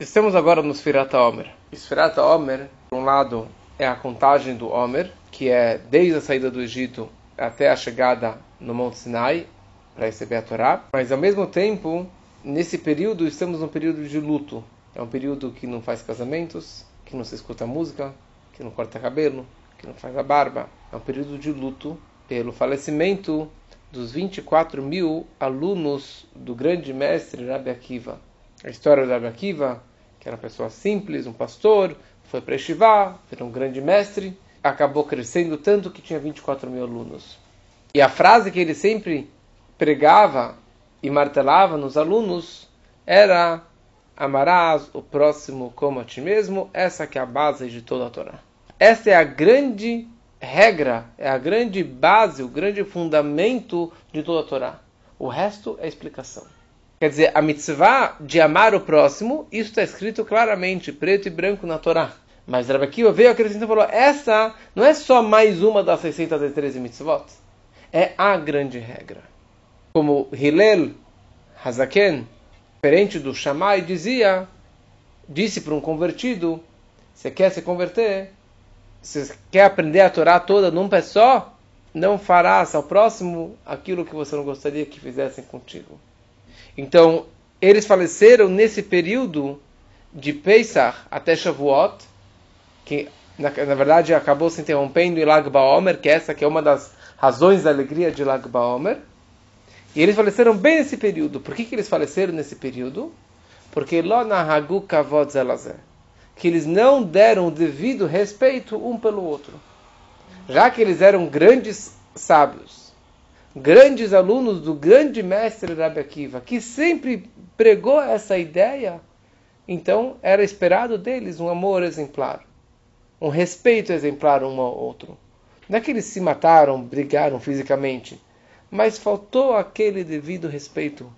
Estamos agora no Sfirata Omer. Sfirata Omer, por um lado, é a contagem do Omer, que é desde a saída do Egito até a chegada no Monte Sinai, para receber a Torá. Mas, ao mesmo tempo, nesse período, estamos num período de luto. É um período que não faz casamentos, que não se escuta música, que não corta cabelo, que não faz a barba. É um período de luto pelo falecimento dos 24 mil alunos do grande mestre Rabbi Akiva. A história do Rabbi Akiva que era uma pessoa simples, um pastor, foi para Estivá, virou um grande mestre, acabou crescendo tanto que tinha 24 mil alunos. E a frase que ele sempre pregava e martelava nos alunos era amarás o próximo como a ti mesmo, essa que é a base de toda a Torá. Essa é a grande regra, é a grande base, o grande fundamento de toda a Torá. O resto é explicação. Quer dizer, a mitzvah de amar o próximo, isso está escrito claramente, preto e branco na Torá. Mas Rabbi Akiva veio acrescentar e falou, essa não é só mais uma das 613 mitzvot. É a grande regra. Como Hillel Hazaken, diferente do Shammai, dizia, disse para um convertido, você quer se converter, você quer aprender a Torá toda num pé só, não farás ao próximo aquilo que você não gostaria que fizessem contigo. Então, eles faleceram nesse período de Pesach até Shavuot, que na, na, verdade acabou se interrompendo em Lag Baomer, que essa que é uma das razões da alegria de Lag Baomer. E eles faleceram bem nesse período. Por que, que eles faleceram nesse período? Porque Lonahagu Kavod Zelazé. Que eles não deram o devido respeito um pelo outro. Já que eles eram grandes sábios, grandes alunos do grande mestre Rabbi Akiva, que sempre pregou essa ideia, então era esperado deles um amor exemplar, um respeito exemplar um ao outro. Não é que eles se mataram, brigaram fisicamente, mas faltou aquele devido respeito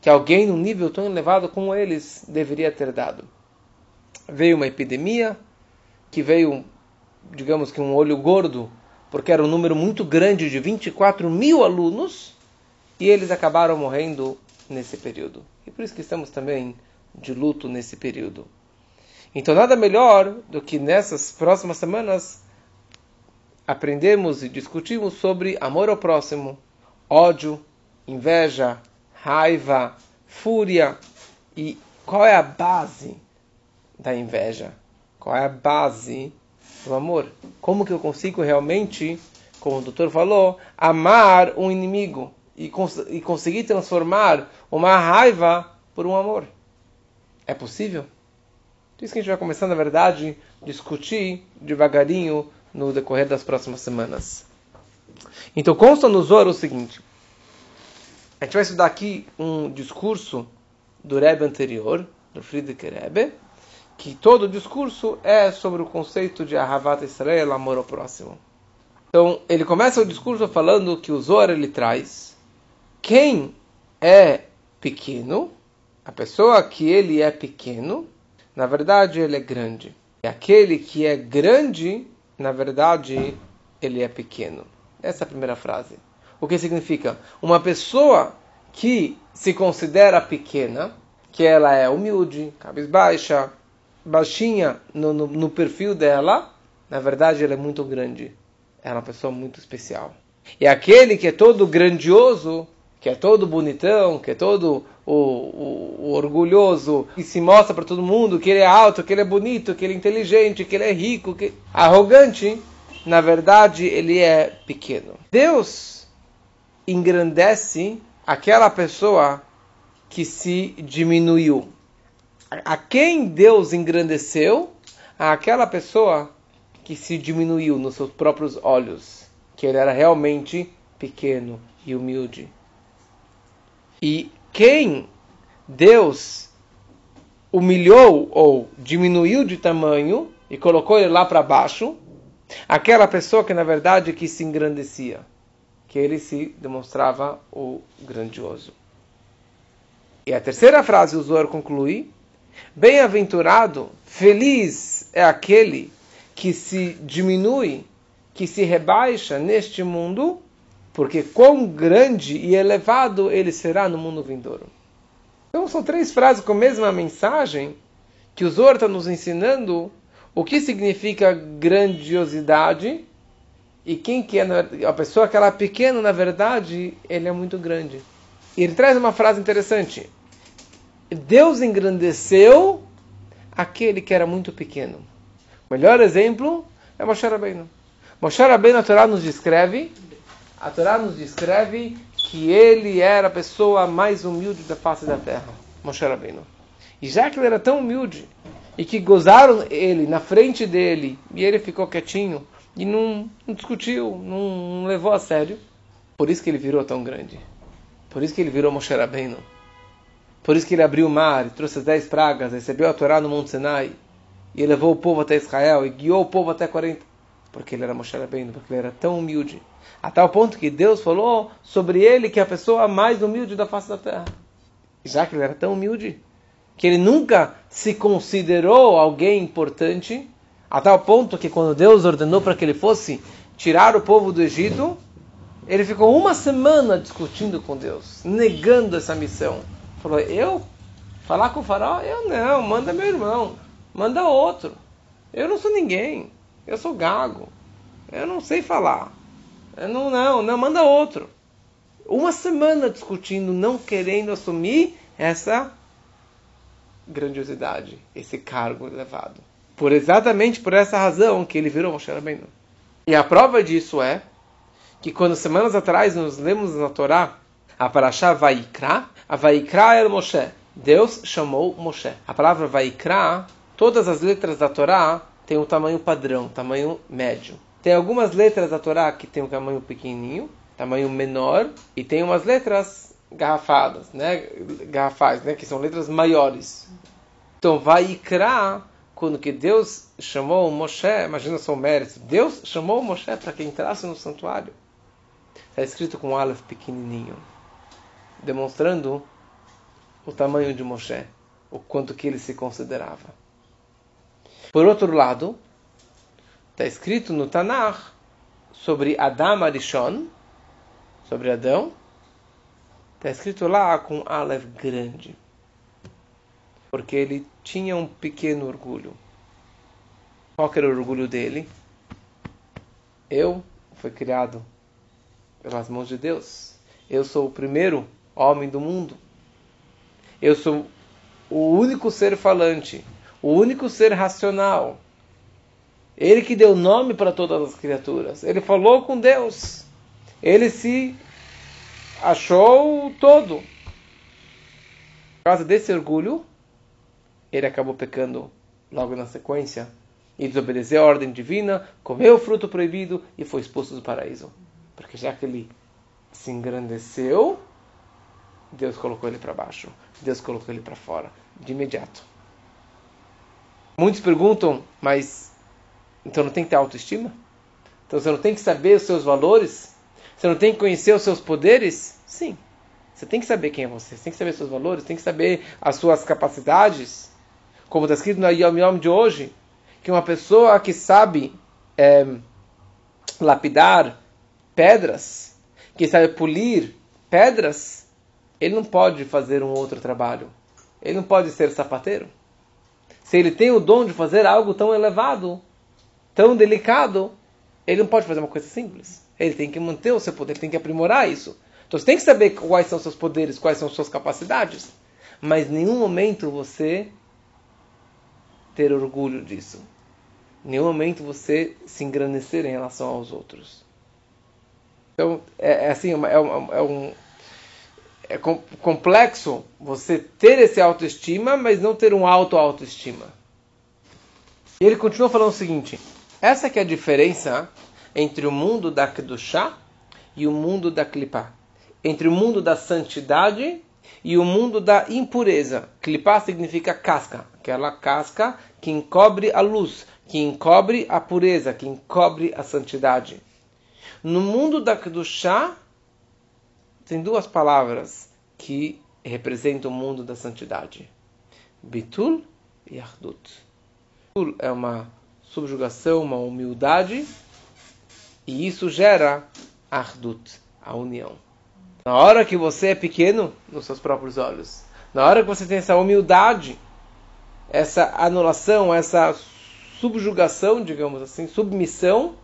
que alguém num nível tão elevado como eles deveria ter dado. Veio uma epidemia, que veio, digamos que um olho gordo porque era um número muito grande de 24 mil alunos, e eles acabaram morrendo nesse período. E por isso que estamos também de luto nesse período. Então, nada melhor do que nessas próximas semanas aprendemos e discutimos sobre amor ao próximo, ódio, inveja, raiva, fúria e qual é a base da inveja? Qual é a base do amor. Como que eu consigo realmente, como o doutor falou, amar um inimigo e, cons e conseguir transformar uma raiva por um amor? É possível? Então, isso que a gente vai começar, na verdade, discutir devagarinho no decorrer das próximas semanas. Então, consta no Zoro o seguinte: a gente vai estudar aqui um discurso do Rebbe anterior, do Friedrich Rebbe, que todo o discurso é sobre o conceito de Ahavat Israel, amor ao próximo. Então, ele começa o discurso falando que o Zohar ele traz quem é pequeno, a pessoa que ele é pequeno, na verdade ele é grande. E aquele que é grande, na verdade ele é pequeno. Essa é a primeira frase. O que significa? Uma pessoa que se considera pequena, que ela é humilde, cabisbaixa, baixinha no, no, no, perfil dela, na verdade ela é muito grande. Ela é uma pessoa muito especial. E aquele que é todo grandioso, que é todo bonitão, que é todo o, o, o orgulhoso, e se mostra para todo mundo que ele é alto, que ele é bonito, que ele é inteligente, que ele é rico, que arrogante, na verdade ele é pequeno. Deus engrandece aquela pessoa que se diminuiu a quem Deus engrandeceu? Aquela pessoa que se diminuiu nos seus próprios olhos, que ele era realmente pequeno e humilde. E quem Deus humilhou ou diminuiu de tamanho e colocou ele lá para baixo, aquela pessoa que na verdade que se engrandecia, que ele se demonstrava o grandioso. E a terceira frase o Zohar conclui Bem-aventurado, feliz é aquele que se diminui, que se rebaixa neste mundo, porque quão grande e elevado ele será no mundo vindouro. Então são três frases com a mesma mensagem que o Zohar está nos ensinando o que significa grandiosidade e quem que é a pessoa que ela é pequena, na verdade, ele é muito grande. E ele traz uma frase interessante. Deus engrandeceu aquele que era muito pequeno. O melhor exemplo é Moshe Rabbeinu. Moshe Rabbeinu, a Torá nos descreve, a Torá nos descreve que ele era a pessoa mais humilde da face da terra, Moshe Rabbeinu. E já que ele era tão humilde, e que gozaram ele na frente dele, e ele ficou quietinho, e não, não discutiu, não, não, levou a sério, por isso que ele virou tão grande. Por isso que ele virou Moshe Rabbeinu. Por isso que ele abriu o mar, trouxe as dez pragas, recebeu a Torá no Monte Sinai, e levou o povo até Israel, e guiou o povo até 40. Porque ele era Moshe Rabbeinu, porque ele era tão humilde. A tal ponto que Deus falou sobre ele que é a pessoa mais humilde da face da terra. Já que ele era tão humilde, que ele nunca se considerou alguém importante, a tal ponto que quando Deus ordenou para que ele fosse tirar o povo do Egito, ele ficou uma semana discutindo com Deus, negando essa missão. Falou: Eu? Falar com o faraó? Eu não, manda meu irmão, manda outro. Eu não sou ninguém, eu sou gago, eu não sei falar. Eu não, não, não, manda outro. Uma semana discutindo, não querendo assumir essa grandiosidade, esse cargo elevado. Por exatamente por essa razão que ele virou Moshe Rabbeinu. E a prova disso é que quando semanas atrás nos lemos na Torá a Parashá Vaikra, a Vaikra era Moshe. Deus chamou Moshe. A palavra Vaikra, todas as letras da Torá têm um tamanho padrão, tamanho médio. Tem algumas letras da Torá que tem um tamanho pequenininho, tamanho menor, e tem umas letras garrafadas, né? Garrafais, né? Que são letras maiores. Então, vai quando que Deus chamou Moshe, imagina só o mérito, Deus chamou Moshe para que entrasse no santuário. Está escrito com um Aleph pequenininho, demonstrando o tamanho de Moshe, o quanto que ele se considerava. Por outro lado, está escrito no Tanakh sobre Adam Arishon, sobre Adão, Está escrito lá com Aleph grande. Porque ele tinha um pequeno orgulho. Qual era o orgulho dele? Eu fui criado pelas mãos de Deus. Eu sou o primeiro homem do mundo. Eu sou o único ser falante, o único ser racional. Ele que deu nome para todas as criaturas. Ele falou com Deus. Ele se achou todo. Por causa desse orgulho, ele acabou pecando logo na sequência e desobedeceu a ordem divina, comeu o fruto proibido e foi expulso do paraíso. Porque já que ele se engrandeceu, Deus colocou ele para baixo. Deus colocou ele para fora, de imediato. Muitos perguntam, mas então não tem que ter autoestima? Então você não tem que saber os seus valores? Você não tem que conhecer os seus poderes? Sim. Você tem que saber quem é você, você tem que saber seus valores, tem que saber as suas capacidades. Como está escrito no Yom Yom de hoje, que uma pessoa que sabe é, lapidar pedras, que sabe polir pedras, ele não pode fazer um outro trabalho. Ele não pode ser sapateiro. Se ele tem o dom de fazer algo tão elevado, tão delicado, ele não pode fazer uma coisa simples. Ele tem que manter o seu poder, tem que aprimorar isso. Então você tem que saber quais são seus poderes, quais são suas capacidades, mas em nenhum momento você ter orgulho disso. Em nenhum momento você se engrandecer em relação aos outros. Então, é, é assim, é, é, é um é complexo você ter esse autoestima, mas não ter um alto autoestima. E ele continua falando o seguinte: essa que é a diferença entre o mundo da Kedushá e o mundo da Klipá. Entre o mundo da santidade e o mundo da impureza. Klipá significa casca, aquela casca que encobre a luz, que encobre a pureza, que encobre a santidade. No mundo da Kedushá, tem duas palavras que representam o mundo da santidade: Bitul e Ardut. Bitul é uma subjugação, uma humildade e isso gera ardut, a união. Na hora que você é pequeno nos seus próprios olhos, na hora que você tem essa humildade essa anulação, essa subjugação, digamos assim, submissão,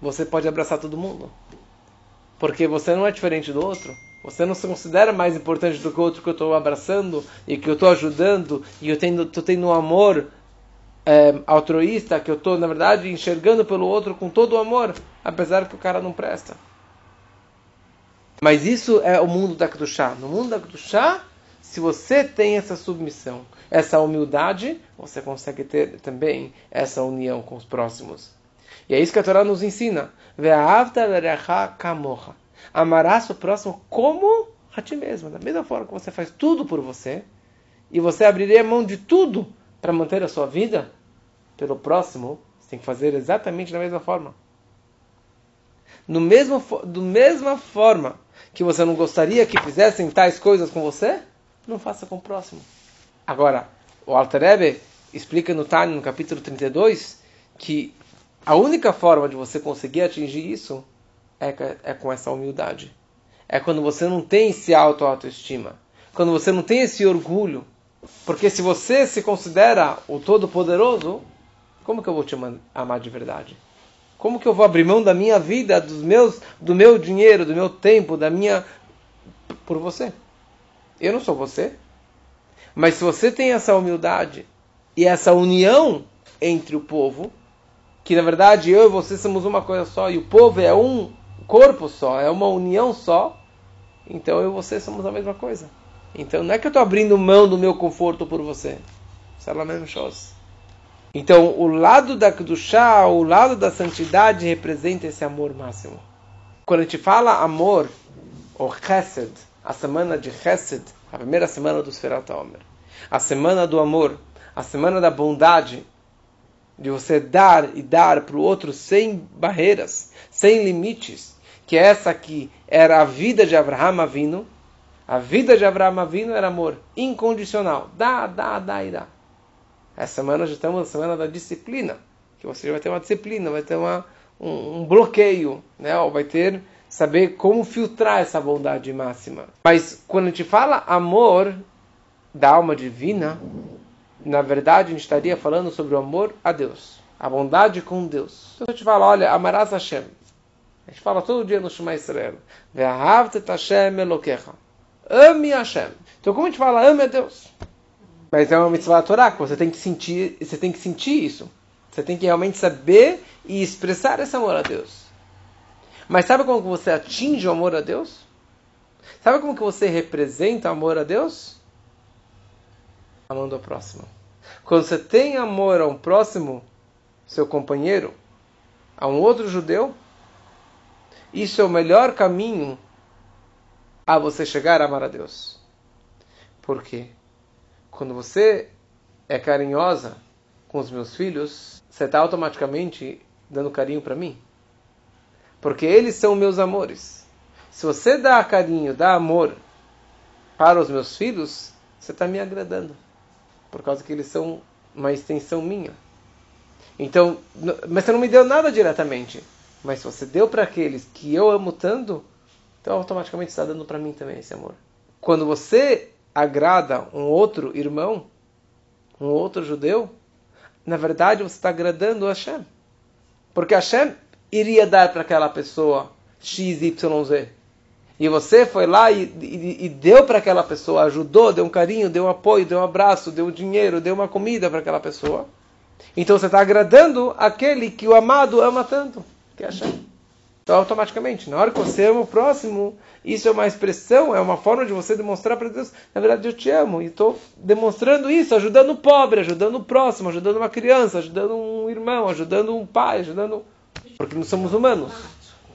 você pode abraçar todo mundo. Porque você não é diferente do outro. Você não se considera mais importante do que o outro que eu estou abraçando e que eu estou ajudando e eu estou tendo um amor é, altruísta, que eu estou, na verdade, enxergando pelo outro com todo o amor, apesar que o cara não presta. Mas isso é o mundo da Kedushá. No mundo da Kedushá, se você tem essa submissão, essa humildade, você consegue ter também essa união com os próximos. E é isso que a Torá nos ensina. Amarás o próximo como a ti mesmo. Da mesma forma que você faz tudo por você, e você abriria mão de tudo para manter a sua vida pelo próximo, você tem que fazer exatamente da mesma forma. No mesmo, do mesma forma que você não gostaria que fizessem tais coisas com você, não faça com o próximo. Agora, o Alter Ebe explica no Tânia, no capítulo 32, que a única forma de você conseguir atingir isso é, é com essa humildade. É quando você não tem esse auto-autoestima. Quando você não tem esse orgulho. Porque se você se considera o Todo-Poderoso, como que eu vou te amar de verdade? Como que eu vou abrir mão da minha vida, dos meus, do meu dinheiro, do meu tempo, da minha por você? Eu não sou você. Mas se você tem essa humildade e essa união entre o povo, que na verdade eu e você somos uma coisa só e o povo é um corpo só, é uma união só, então eu e você somos a mesma coisa. Então não é que eu estou abrindo mão do meu conforto por você. Isso é coisa. Então, o lado da chá, o lado da santidade representa esse amor máximo. Quando a gente fala amor, ou chesed, a semana de chesed, a primeira semana do Sferat Omer, a semana do amor, a semana da bondade, de você dar e dar para o outro sem barreiras, sem limites, que essa aqui era a vida de Abraham Avino, a vida de Abraham Avino era amor incondicional, dá, dá, dá e dá. Essa semana já estamos na semana da disciplina, que você vai ter uma disciplina, vai ter uma, um, um bloqueio, né? Ou vai ter saber como filtrar essa bondade máxima. Mas quando a gente fala amor da alma divina, na verdade a gente estaria falando sobre o amor a Deus, a bondade com Deus. Então a gente fala, olha, amarás Hashem. A gente fala todo dia no Shema Israel. Hashem. Ame Hashem. Então como a gente fala, ame a Deus? Mas é uma mitzvah Torá, que você tem que sentir, você tem que sentir isso. Você tem que realmente saber e expressar esse amor a Deus. Mas sabe como que você atinge o amor a Deus? Sabe como que você representa o amor a Deus? Amando ao próximo. Quando você tem amor a um próximo, seu companheiro, a um outro judeu, isso é o melhor caminho a você chegar a amar a Deus. Por quê? quando você é carinhosa com os meus filhos, você está automaticamente dando carinho para mim. Porque eles são meus amores. Se você dá carinho, dá amor para os meus filhos, você está me agradando. Por causa que eles são uma extensão minha. Então, mas você não me deu nada diretamente. Mas se você deu para aqueles que eu amo tanto, então automaticamente está dando para mim também esse amor. Quando você agrada um outro irmão, um outro judeu, na verdade você está agradando a Hashem. Porque Hashem iria dar para aquela pessoa X, Y, Z. E você foi lá e, e, e deu para aquela pessoa, ajudou, deu um carinho, deu um apoio, deu um abraço, deu dinheiro, deu uma comida para aquela pessoa. Então você está agradando aquele que o amado ama tanto, que é Hashem. Então, automaticamente, na hora que você ama o próximo, isso é uma expressão, é uma forma de você demonstrar para Deus, na verdade eu te amo, e estou demonstrando isso, ajudando o pobre, ajudando o próximo, ajudando uma criança, ajudando um irmão, ajudando um pai, ajudando. Porque não somos humanos.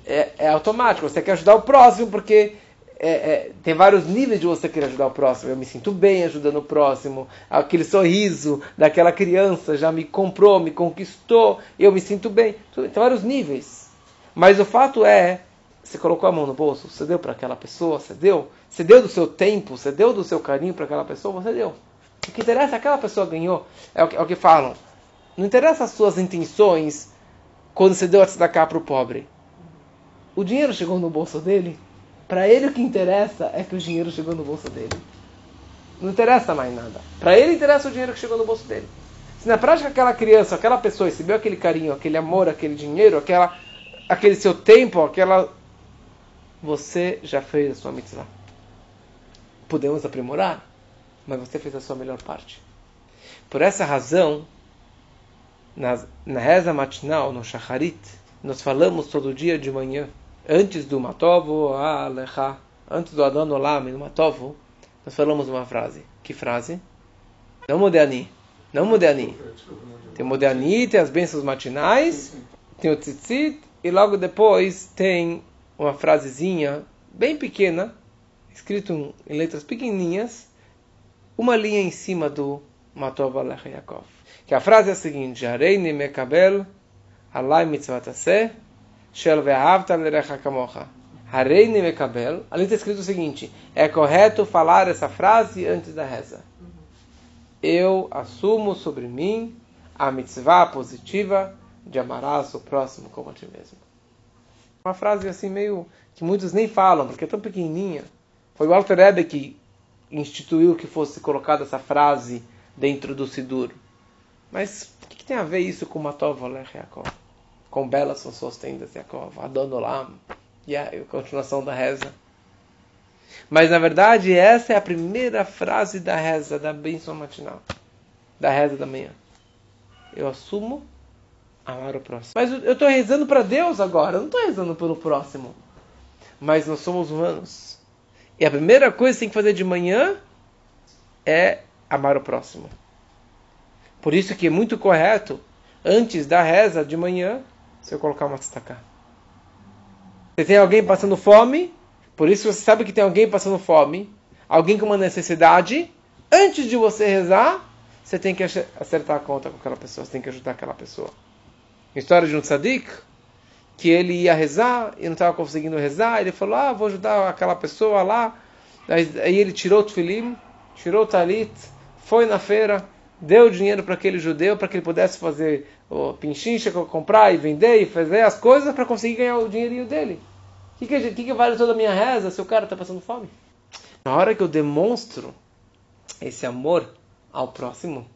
É, é automático, você quer ajudar o próximo porque é, é, tem vários níveis de você querer ajudar o próximo. Eu me sinto bem ajudando o próximo. Aquele sorriso daquela criança já me comprou, me conquistou. Eu me sinto bem. Tem vários níveis. Mas o fato é, você colocou a mão no bolso, você deu para aquela pessoa, você deu, você deu do seu tempo, você deu do seu carinho para aquela pessoa, você deu. O que interessa é aquela pessoa ganhou, é o que, é o que falam. Não interessa as suas intenções quando você deu a tzedakah para o pobre. O dinheiro chegou no bolso dele. Para ele o que interessa é que o dinheiro chegou no bolso dele. não interessa mais nada. Para ele interessa o dinheiro que chegou no bolso dele. Se na prática aquela criança, aquela pessoa recebeu aquele carinho, aquele amor, aquele dinheiro, aquela, aquele seu tempo, aquela. Você já fez a sua mitzvah. Podemos aprimorar, mas você fez a sua melhor parte. Por essa razão, na, na reza matinal, no shacharit, nós falamos todo dia de manhã, antes do matovo, alecha, antes do adano olam, no matovo, nós falamos uma frase. Que frase? Não mude Não mude Tem mude tem as bênçãos matinais, tem o tzitzit, e logo depois tem uma frasezinha bem pequena, escrito em letras pequenininhas, uma linha em cima do Matov Alech Yaakov. Que a frase é a seguinte: Areini mekabel alai mitzvataseh shel lerecha kamocha. Ali está escrito o seguinte: é correto falar essa frase antes da reza. Eu assumo sobre mim a mitzvah positiva de amarás o próximo como a ti mesmo. Uma frase assim meio que muitos nem falam, porque é tão pequenininha. Foi o Alter que instituiu que fosse colocada essa frase dentro do Sidur. Mas o que, que, tem a ver isso com Matov Olech Yaakov? Com belas são suas tendas, Yaakov, Adonolam, e a continuação da reza. Mas na verdade essa é a primeira frase da reza, da bênção matinal, da reza da manhã. Eu assumo amar o próximo. Mas eu estou rezando para Deus agora, eu não estou rezando pelo próximo. Mas nós somos humanos. E a primeira coisa que tem que fazer de manhã é amar o próximo. Por isso que é muito correto, antes da reza de manhã, você colocar uma tzedakah. Você tem alguém passando fome, por isso você sabe que tem alguém passando fome, alguém com uma necessidade, antes de você rezar, você tem que acertar a conta com aquela pessoa, você tem que ajudar aquela pessoa. História de um tzadik, que ele ia rezar e não estava conseguindo rezar, ele falou, ah, vou ajudar aquela pessoa lá. Aí ele tirou o tefilim, tirou o talit, foi na feira, deu dinheiro para aquele judeu para que ele pudesse fazer o pinchincha, comprar e vender e fazer as coisas para conseguir ganhar o dinheirinho dele. O que, que, que, vale toda a minha reza se o cara está passando fome? Na hora que eu demonstro esse amor ao próximo,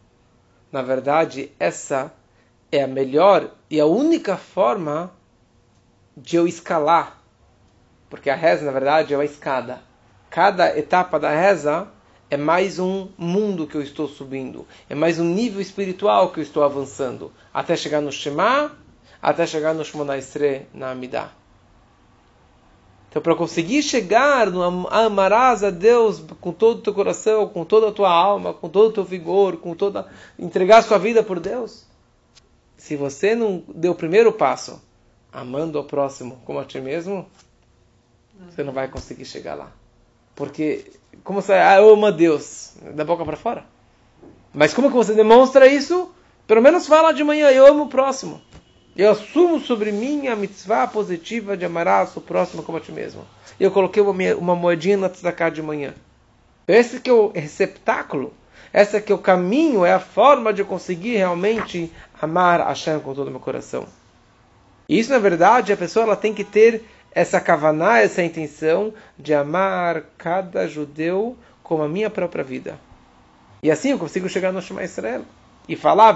na verdade, essa é a melhor e a única forma de eu escalar. Porque a reza, na verdade, é uma escada. Cada etapa da reza é mais um mundo que eu estou subindo, é mais um nível espiritual que eu estou avançando, até chegar no Shema, até chegar no Shemona Estre, na Amidah. Então, para conseguir chegar no amarás a Deus com todo o teu coração, com toda a tua alma, com todo o teu vigor, com toda entregar a sua vida por Deus, se você não deu o primeiro passo, amando ao próximo como a ti mesmo, você não vai conseguir chegar lá. Porque, como você, ah, eu amo a Deus, da boca para fora. Mas como que você demonstra isso? Pelo menos fala de manhã, eu amo o próximo. Eu assumo sobre mim a mitzvah positiva de amarás o próximo como a ti mesmo. Eu coloquei uma, uma moedinha na tzedakah de manhã. Esse que é o receptáculo, esse que é o caminho, é a forma de eu conseguir realmente amar Hashem com todo o meu coração. E isso, na verdade, a pessoa ela tem que ter essa kavaná, essa intenção de amar cada judeu como a minha própria vida. E assim eu consigo chegar no Shema Israel e falar,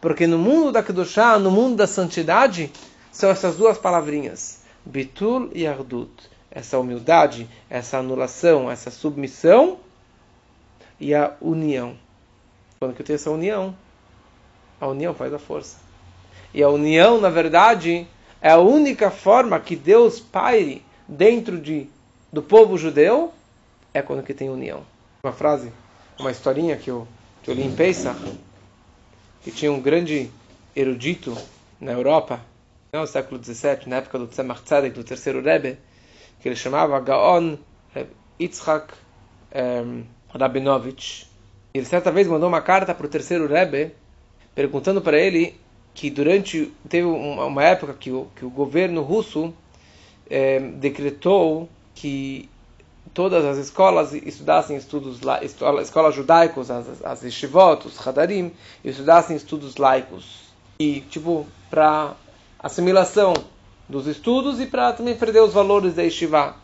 porque no mundo da Kedushá, no mundo da santidade, são essas duas palavrinhas, Bitul e Ardut. Essa humildade, essa anulação, essa submissão e a união. Quando eu tenho essa união, a união faz a força. E a união, na verdade, é a única forma que Deus paire dentro de, do povo judeu é quando que tem união. Uma frase, uma historinha que eu, que eu li em Pesach, que tinha um grande erudito na Europa, no século XVII, na época do Tzemach Tzedek, do terceiro Rebbe, que ele chamava Gaon Yitzhak um, Rabinovich. Ele certa vez mandou uma carta para o terceiro Rebbe, perguntando para ele que durante teve uma, uma época que o, que o governo russo é, decretou que todas as escolas estudassem estudos escolas judaicos, as, as yeshivot, os hadarim, estudassem estudos laicos e tipo para assimilação dos estudos e para também perder os valores da yeshiva.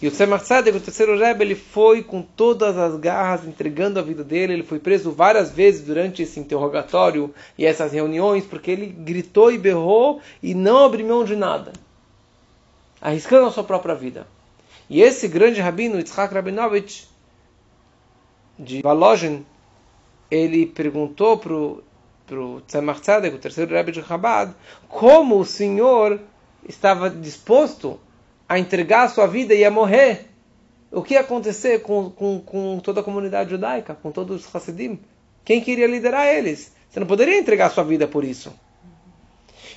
E o Tzemach Tzedek, o terceiro Rebbe, ele foi com todas as garras entregando a vida dele. Ele foi preso várias vezes durante esse interrogatório e essas reuniões, porque ele gritou e berrou e não abriu mão de nada, arriscando a sua própria vida. E esse grande rabino, Yitzhak Rabinovich, de Valogin, ele perguntou para o Tzemach Tzedek, o terceiro Rebbe de Chabad, como o senhor estava disposto a entregar a sua vida e a morrer, o que ia acontecer com, com, com toda a comunidade judaica, com todos os Hassidim? Quem queria liderar eles? Você não poderia entregar a sua vida por isso.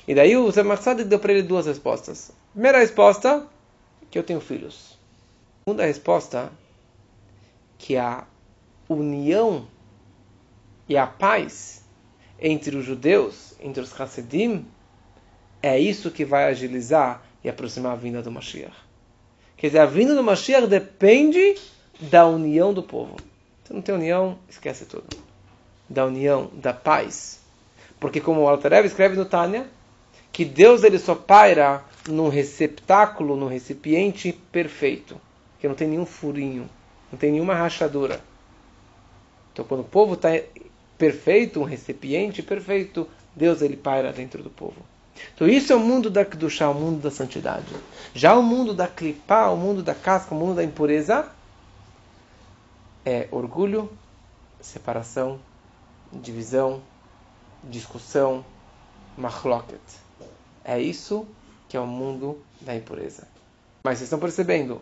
E daí o Zé Tzaddik deu para ele duas respostas. Primeira resposta, que eu tenho filhos. Segunda resposta, que a união e a paz entre os judeus, entre os Hassidim, é isso que vai agilizar e aproximar a vinda do Mashiach. Quer dizer, a vinda do Mashiach depende da união do povo. Se não tem união, esquece tudo. Da união, da paz. Porque como o Altarev escreve no Tânia, que Deus ele só paira num receptáculo, num recipiente perfeito, que não tem nenhum furinho, não tem nenhuma rachadura. Então, quando o povo está perfeito, um recipiente perfeito, Deus ele paira dentro do povo. Então isso é o mundo da Kedushá, o mundo da santidade. Já o mundo da Klipá, o mundo da casca, o mundo da impureza, é orgulho, separação, divisão, discussão, machloket. É isso que é o mundo da impureza. Mas vocês estão percebendo?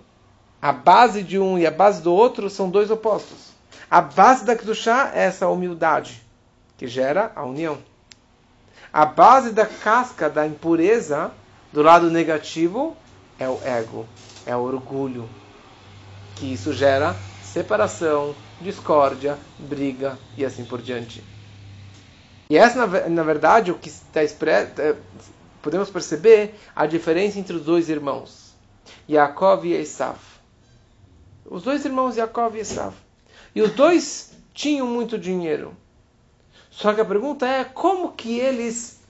A base de um e a base do outro são dois opostos. A base da Kedushá é essa humildade, que gera a união. A base da casca da impureza, do lado negativo, é o ego, é o orgulho. Que isso gera separação, discórdia, briga e assim por diante. E essa, na, na verdade, o que está expresso, é, podemos perceber a diferença entre os dois irmãos, Yaakov e Esav. Os dois irmãos Yaakov e Esav. E os dois tinham muito dinheiro. Só que a pergunta é como que eles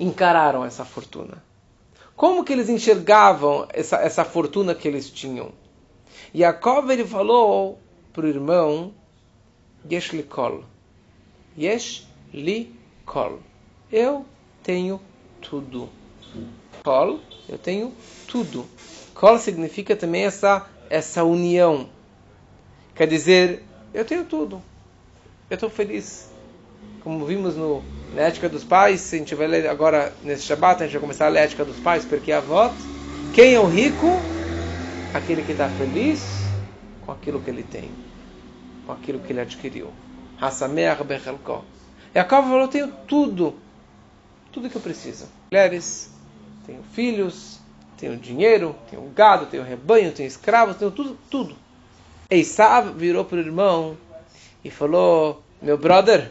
encararam essa fortuna? Como que eles enxergavam essa, essa fortuna que eles tinham? Yaakov ele falou para o irmão Yesh li kol. Yesh li kol. Eu tenho tudo. Kol, eu tenho tudo. Kol significa também essa, essa união. Quer dizer, eu tenho tudo. Eu estou feliz como vimos no, na Ética dos Pais, a gente vai ler agora nesse Shabbat, a gente vai começar a ler a Ética dos Pais, porque a voto. Quem é o rico? Aquele que está feliz com aquilo que ele tem, com aquilo que ele adquiriu. Hassameach Bechelko. Jacob falou: tenho tudo, tudo que eu preciso. Mulheres, tenho filhos, tenho dinheiro, tenho gado, tenho rebanho, tenho escravos, tenho tudo, tudo. Eissav virou para o irmão e falou: Meu brother,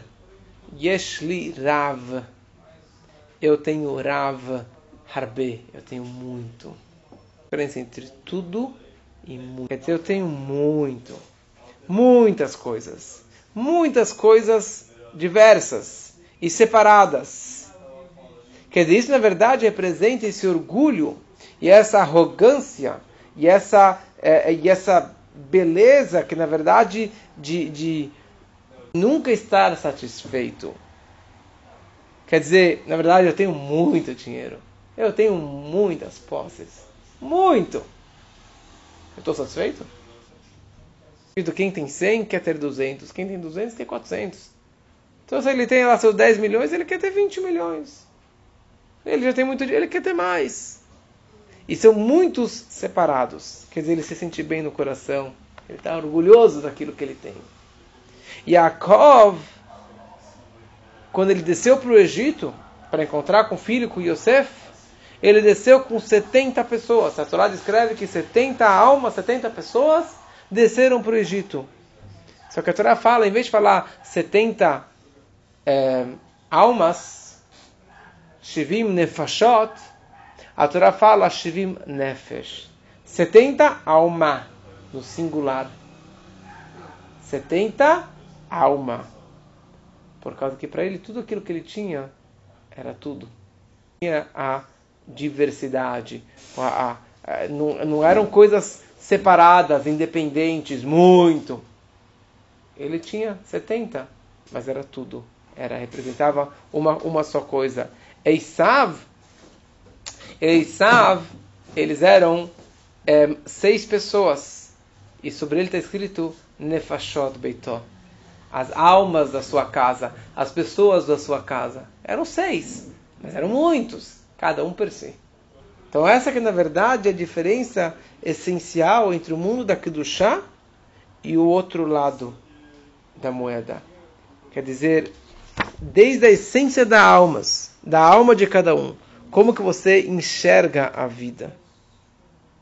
Yeshli Rav. Eu tenho Rav Harbe. Eu tenho muito. A diferença entre tudo e muito. Quer dizer, eu tenho muito. Muitas coisas. Muitas coisas diversas e separadas. Quer dizer, isso na verdade representa esse orgulho e essa arrogância e essa, é, e essa beleza que na verdade de, de nunca estar satisfeito. Quer dizer, na verdade eu tenho muito dinheiro. Eu tenho muitas posses. Muito! Eu estou satisfeito? Quem tem 100 quer ter 200. Quem tem 200 quer 400. Então se ele tem lá seus 10 milhões, ele quer ter 20 milhões. Ele já tem muito dinheiro, ele quer ter mais. E são muitos separados. Quer dizer, ele se sente bem no coração. Ele está orgulhoso daquilo que ele tem. Yaakov, quando ele desceu para o Egito para encontrar com o filho, com Yosef, ele desceu com 70 pessoas. A Torá descreve que 70 almas, 70 pessoas desceram para o Egito. Só que a Torá fala, em vez de falar 70 é, almas, Shivim Nefashot, a Torá fala Shivim Nefesh. 70 alma, no singular. 70 alma. Por causa que para ele tudo aquilo que ele tinha era tudo. Tinha a diversidade, a, É, não, não eram coisas separadas, independentes, muito. Ele tinha 70, mas era tudo. Era representava uma, uma só coisa. Eisav, Eisav, eles eram é, seis pessoas. E sobre ele está escrito Nefashot Beitó. As almas da sua casa, as pessoas da sua casa. Eram seis, mas eram muitos, cada um per si. Então essa que na verdade é a diferença essencial entre o mundo da Kedushá e o outro lado da moeda. Quer dizer, desde a essência das almas, da alma de cada um, como que você enxerga a vida.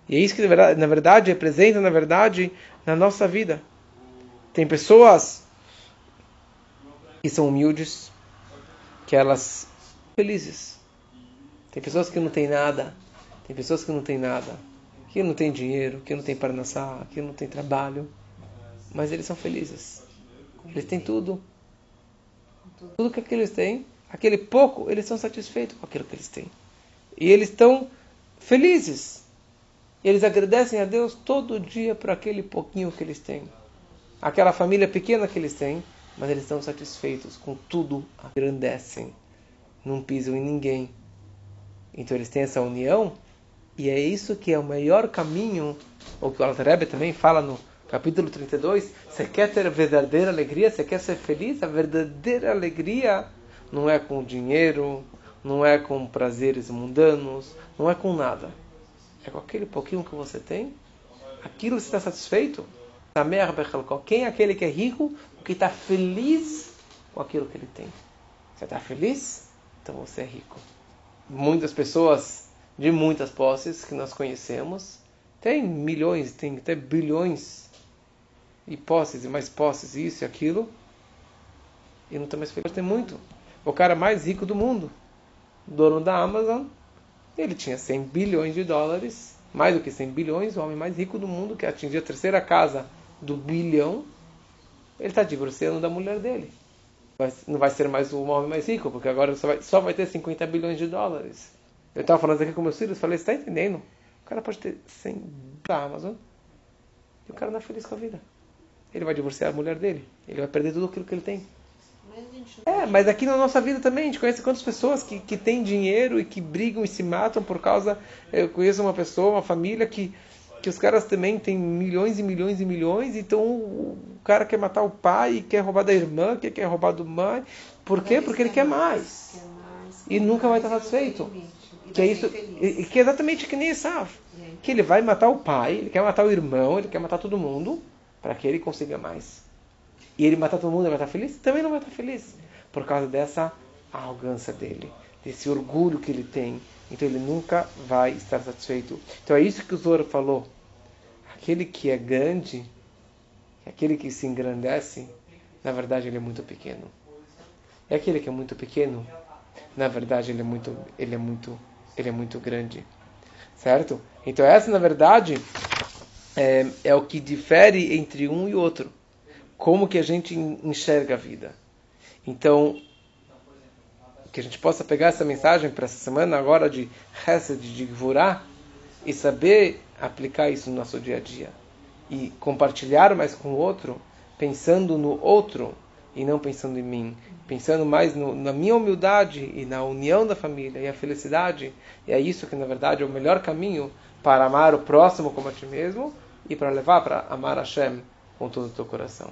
E é isso que na verdade representa, na verdade, na nossa vida. Tem pessoas que são humildes, que elas felizes. Tem pessoas que não têm nada, tem pessoas que não têm nada, que não têm dinheiro, que não têm parnassá, que não têm trabalho, mas eles são felizes. Eles têm tudo. Tudo que eles têm, aquele pouco, eles são satisfeitos com aquilo que eles têm. E eles estão felizes. Eles agradecem a Deus todo dia por aquele pouquinho que eles têm. Aquela família pequena que eles têm, mas eles estão satisfeitos com tudo, agradecem. Não pisam em ninguém. Então eles têm essa união e é isso que é o melhor caminho, o que o Alter Rebbe também fala no capítulo 32. Você quer ter verdadeira alegria? Você quer ser feliz? A verdadeira alegria não é com dinheiro, não é com prazeres mundanos, não é com nada. É com aquele pouquinho que você tem. Aquilo você está satisfeito? Quem é aquele que é rico, que está feliz com aquilo que ele tem? Você está feliz? Então você é rico. Muitas pessoas de muitas posses que nós conhecemos. Tem milhões, tem até bilhões e posses e mais posses, isso e aquilo. E não tem mais feliz. Tem muito. O cara mais rico do mundo, dono da Amazon, ele tinha 100 bilhões de dólares, mais do que 100 bilhões, o homem mais rico do mundo, que atingiu a terceira casa do bilhão. Ele está divorciando da mulher dele. Não vai ser mais o homem mais rico, porque agora só vai, só vai ter 50 bilhões de dólares. Eu estava falando aqui com meus filhos, falei, você está entendendo? O cara pode ter 100 da Amazon e o cara não é feliz com a vida. Ele vai divorciar a mulher dele, ele vai perder tudo aquilo que ele tem. É, mas aqui na nossa vida também, a gente conhece quantas pessoas que, que têm dinheiro e que brigam e se matam por causa. Eu conheço uma pessoa, uma família que, que os caras também têm milhões e milhões e milhões, então o cara quer matar o pai, quer roubar da irmã, quer, quer roubar do mãe. Por quê? Porque ele quer mais. E nunca vai estar satisfeito. Que é isso, e, que é exatamente que nem Esav. Que ele vai matar o pai, ele quer matar o irmão, ele quer matar todo mundo, para que ele consiga mais. E ele matar todo mundo, ele vai estar feliz? Também não vai estar feliz. Por causa dessa arrogância dele, desse orgulho que ele tem. Então ele nunca vai estar satisfeito. Então é isso que o Zoro falou. Aquele que é grande, aquele que se engrandece, na verdade ele é muito pequeno. E aquele que é muito pequeno, na verdade ele é muito, ele é muito ele é muito grande. Certo? Então, essa, na verdade, é, é o que difere entre um e outro. Como que a gente enxerga a vida. Então, que a gente possa pegar essa mensagem para essa semana agora de Hesed, de Gvurah, e saber aplicar isso no nosso dia a dia. E compartilhar mais com o outro, pensando no outro e não pensando em mim, pensando mais no, na minha humildade e na união da família e a felicidade, e é isso que na verdade é o melhor caminho para amar o próximo como a ti mesmo e para levar para amar Hashem com todo o teu coração.